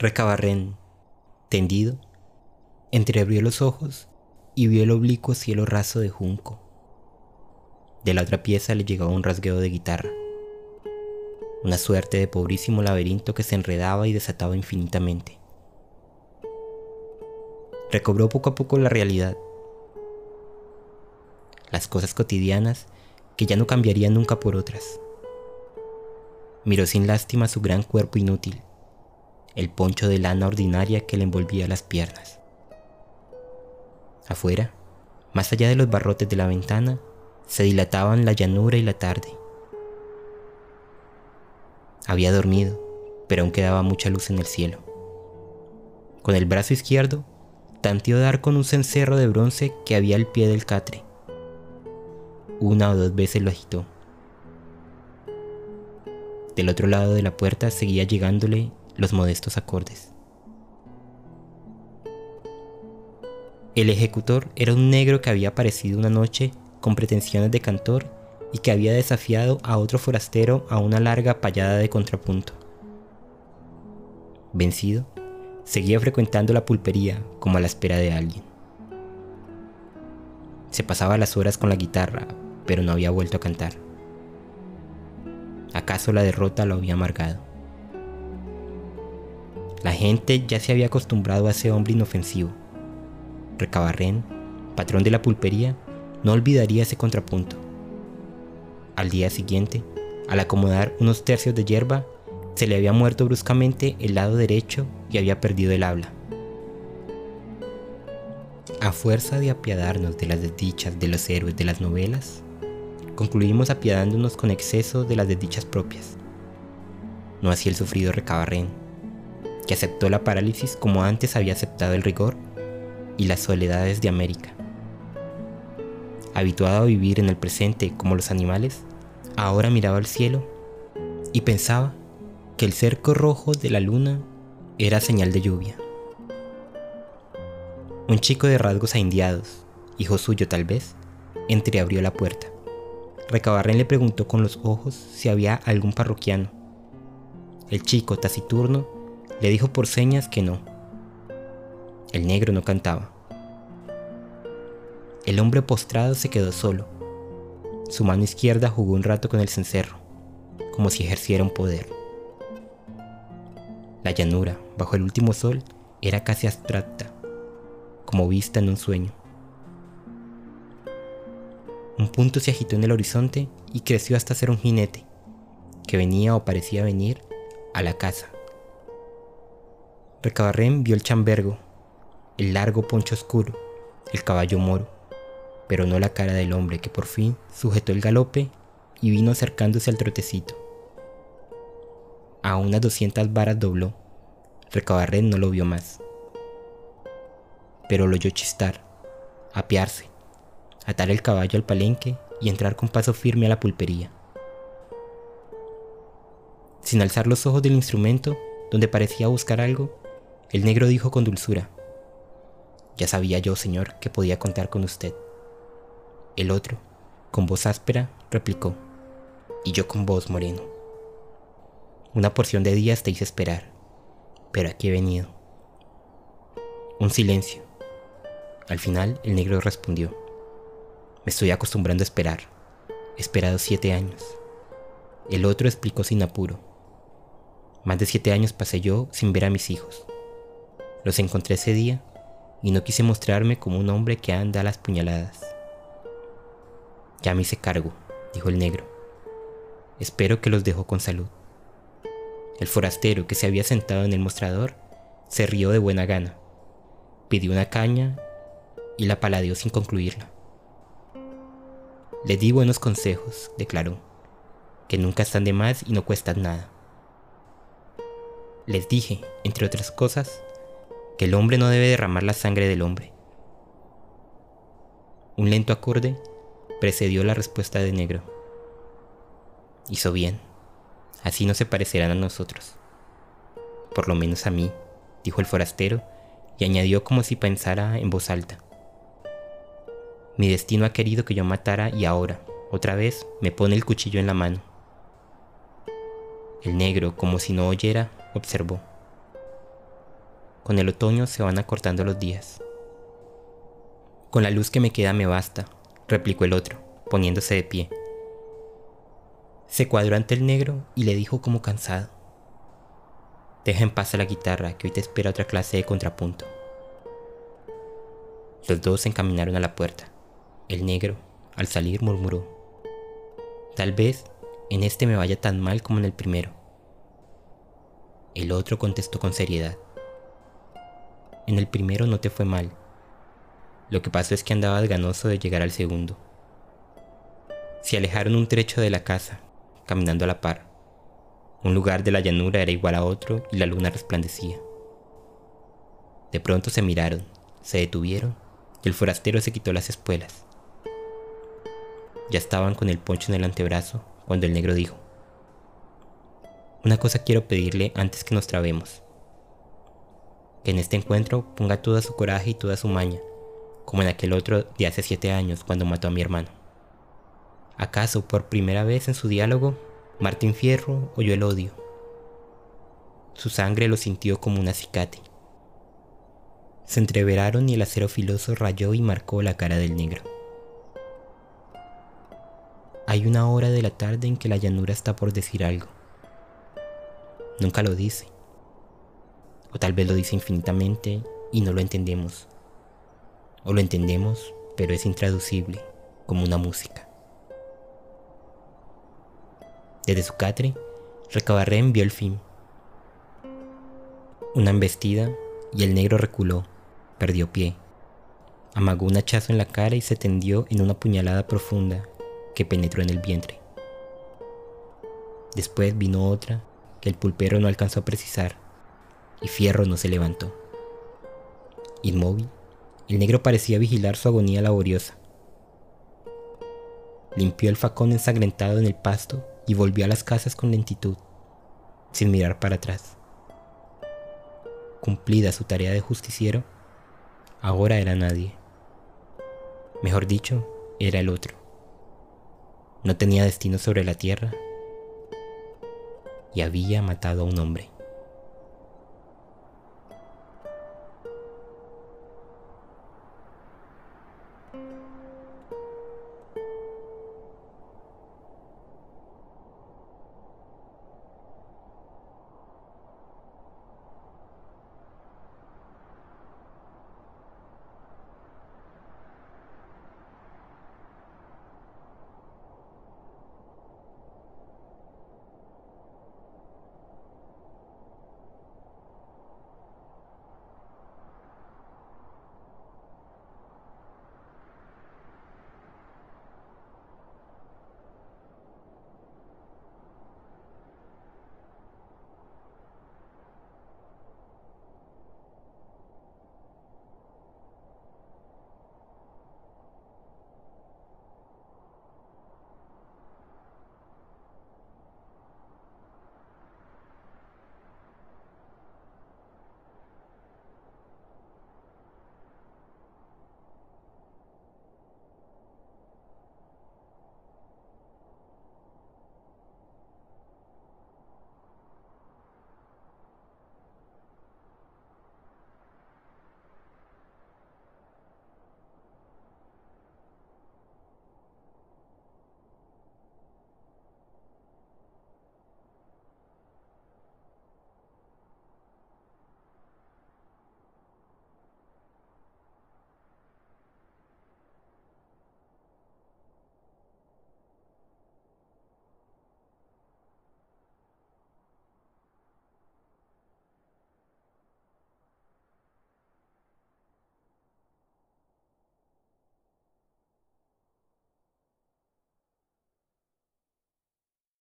Recabarren, tendido, entreabrió los ojos y vio el oblicuo cielo raso de junco. De la otra pieza le llegaba un rasgueo de guitarra, una suerte de pobrísimo laberinto que se enredaba y desataba infinitamente. Recobró poco a poco la realidad. Las cosas cotidianas que ya no cambiarían nunca por otras. Miró sin lástima su gran cuerpo inútil, el poncho de lana ordinaria que le envolvía las piernas. Afuera, más allá de los barrotes de la ventana, se dilataban la llanura y la tarde. Había dormido, pero aún quedaba mucha luz en el cielo. Con el brazo izquierdo, tanteó dar con un cencerro de bronce que había al pie del catre. Una o dos veces lo agitó. Del otro lado de la puerta seguía llegándole los modestos acordes. El ejecutor era un negro que había aparecido una noche con pretensiones de cantor y que había desafiado a otro forastero a una larga payada de contrapunto. Vencido, seguía frecuentando la pulpería como a la espera de alguien. Se pasaba las horas con la guitarra, pero no había vuelto a cantar. ¿Acaso la derrota lo había amargado? La gente ya se había acostumbrado a ese hombre inofensivo Recabarren, patrón de la pulpería, no olvidaría ese contrapunto. Al día siguiente, al acomodar unos tercios de hierba, se le había muerto bruscamente el lado derecho y había perdido el habla. A fuerza de apiadarnos de las desdichas de los héroes de las novelas, concluimos apiadándonos con exceso de las desdichas propias. No así el sufrido Recabarren, que aceptó la parálisis como antes había aceptado el rigor y las soledades de América. Habituado a vivir en el presente como los animales, ahora miraba al cielo y pensaba que el cerco rojo de la luna era señal de lluvia. Un chico de rasgos aindiados, hijo suyo tal vez, entreabrió la puerta. Recabarren le preguntó con los ojos si había algún parroquiano. El chico, taciturno, le dijo por señas que no el negro no cantaba. El hombre postrado se quedó solo. Su mano izquierda jugó un rato con el cencerro, como si ejerciera un poder. La llanura, bajo el último sol, era casi abstracta, como vista en un sueño. Un punto se agitó en el horizonte y creció hasta ser un jinete, que venía o parecía venir a la casa. Recabarren vio el chambergo, el largo poncho oscuro, el caballo moro, pero no la cara del hombre que por fin sujetó el galope y vino acercándose al trotecito. A unas 200 varas dobló. Recabarren no lo vio más. Pero lo oyó chistar, apearse, atar el caballo al palenque y entrar con paso firme a la pulpería. Sin alzar los ojos del instrumento, donde parecía buscar algo, el negro dijo con dulzura, ya sabía yo, señor, que podía contar con usted. El otro, con voz áspera, replicó, y yo con voz moreno. Una porción de días te hice esperar, pero aquí he venido. Un silencio. Al final el negro respondió, me estoy acostumbrando a esperar. He esperado siete años. El otro explicó sin apuro. Más de siete años pasé yo sin ver a mis hijos. Los encontré ese día y no quise mostrarme como un hombre que anda a las puñaladas. Ya me hice cargo, dijo el negro. Espero que los dejó con salud. El forastero que se había sentado en el mostrador se rió de buena gana, pidió una caña y la paladeó sin concluirla. Le di buenos consejos, declaró, que nunca están de más y no cuestan nada. Les dije, entre otras cosas, que el hombre no debe derramar la sangre del hombre. Un lento acorde precedió la respuesta de negro. Hizo bien, así no se parecerán a nosotros. Por lo menos a mí, dijo el forastero, y añadió como si pensara en voz alta. Mi destino ha querido que yo matara y ahora, otra vez, me pone el cuchillo en la mano. El negro, como si no oyera, observó. Con el otoño se van acortando los días. Con la luz que me queda me basta, replicó el otro, poniéndose de pie. Se cuadró ante el negro y le dijo como cansado. Deja en paz a la guitarra, que hoy te espera otra clase de contrapunto. Los dos se encaminaron a la puerta. El negro, al salir, murmuró. Tal vez en este me vaya tan mal como en el primero. El otro contestó con seriedad. En el primero no te fue mal. Lo que pasó es que andabas ganoso de llegar al segundo. Se alejaron un trecho de la casa, caminando a la par. Un lugar de la llanura era igual a otro y la luna resplandecía. De pronto se miraron, se detuvieron y el forastero se quitó las espuelas. Ya estaban con el poncho en el antebrazo cuando el negro dijo, Una cosa quiero pedirle antes que nos trabemos. Que en este encuentro ponga toda su coraje y toda su maña, como en aquel otro de hace siete años cuando mató a mi hermano. ¿Acaso por primera vez en su diálogo Martín Fierro oyó el odio? Su sangre lo sintió como un acicate. Se entreveraron y el acero filoso rayó y marcó la cara del negro. Hay una hora de la tarde en que la llanura está por decir algo. Nunca lo dice. O tal vez lo dice infinitamente y no lo entendemos. O lo entendemos, pero es intraducible, como una música. Desde su catre, Recabarren vio el fin. Una embestida y el negro reculó, perdió pie. Amagó un hachazo en la cara y se tendió en una puñalada profunda que penetró en el vientre. Después vino otra que el pulpero no alcanzó a precisar y Fierro no se levantó. Inmóvil, el negro parecía vigilar su agonía laboriosa. Limpió el facón ensangrentado en el pasto y volvió a las casas con lentitud, sin mirar para atrás. Cumplida su tarea de justiciero, ahora era nadie. Mejor dicho, era el otro no tenía destino sobre la tierra y había matado a un hombre.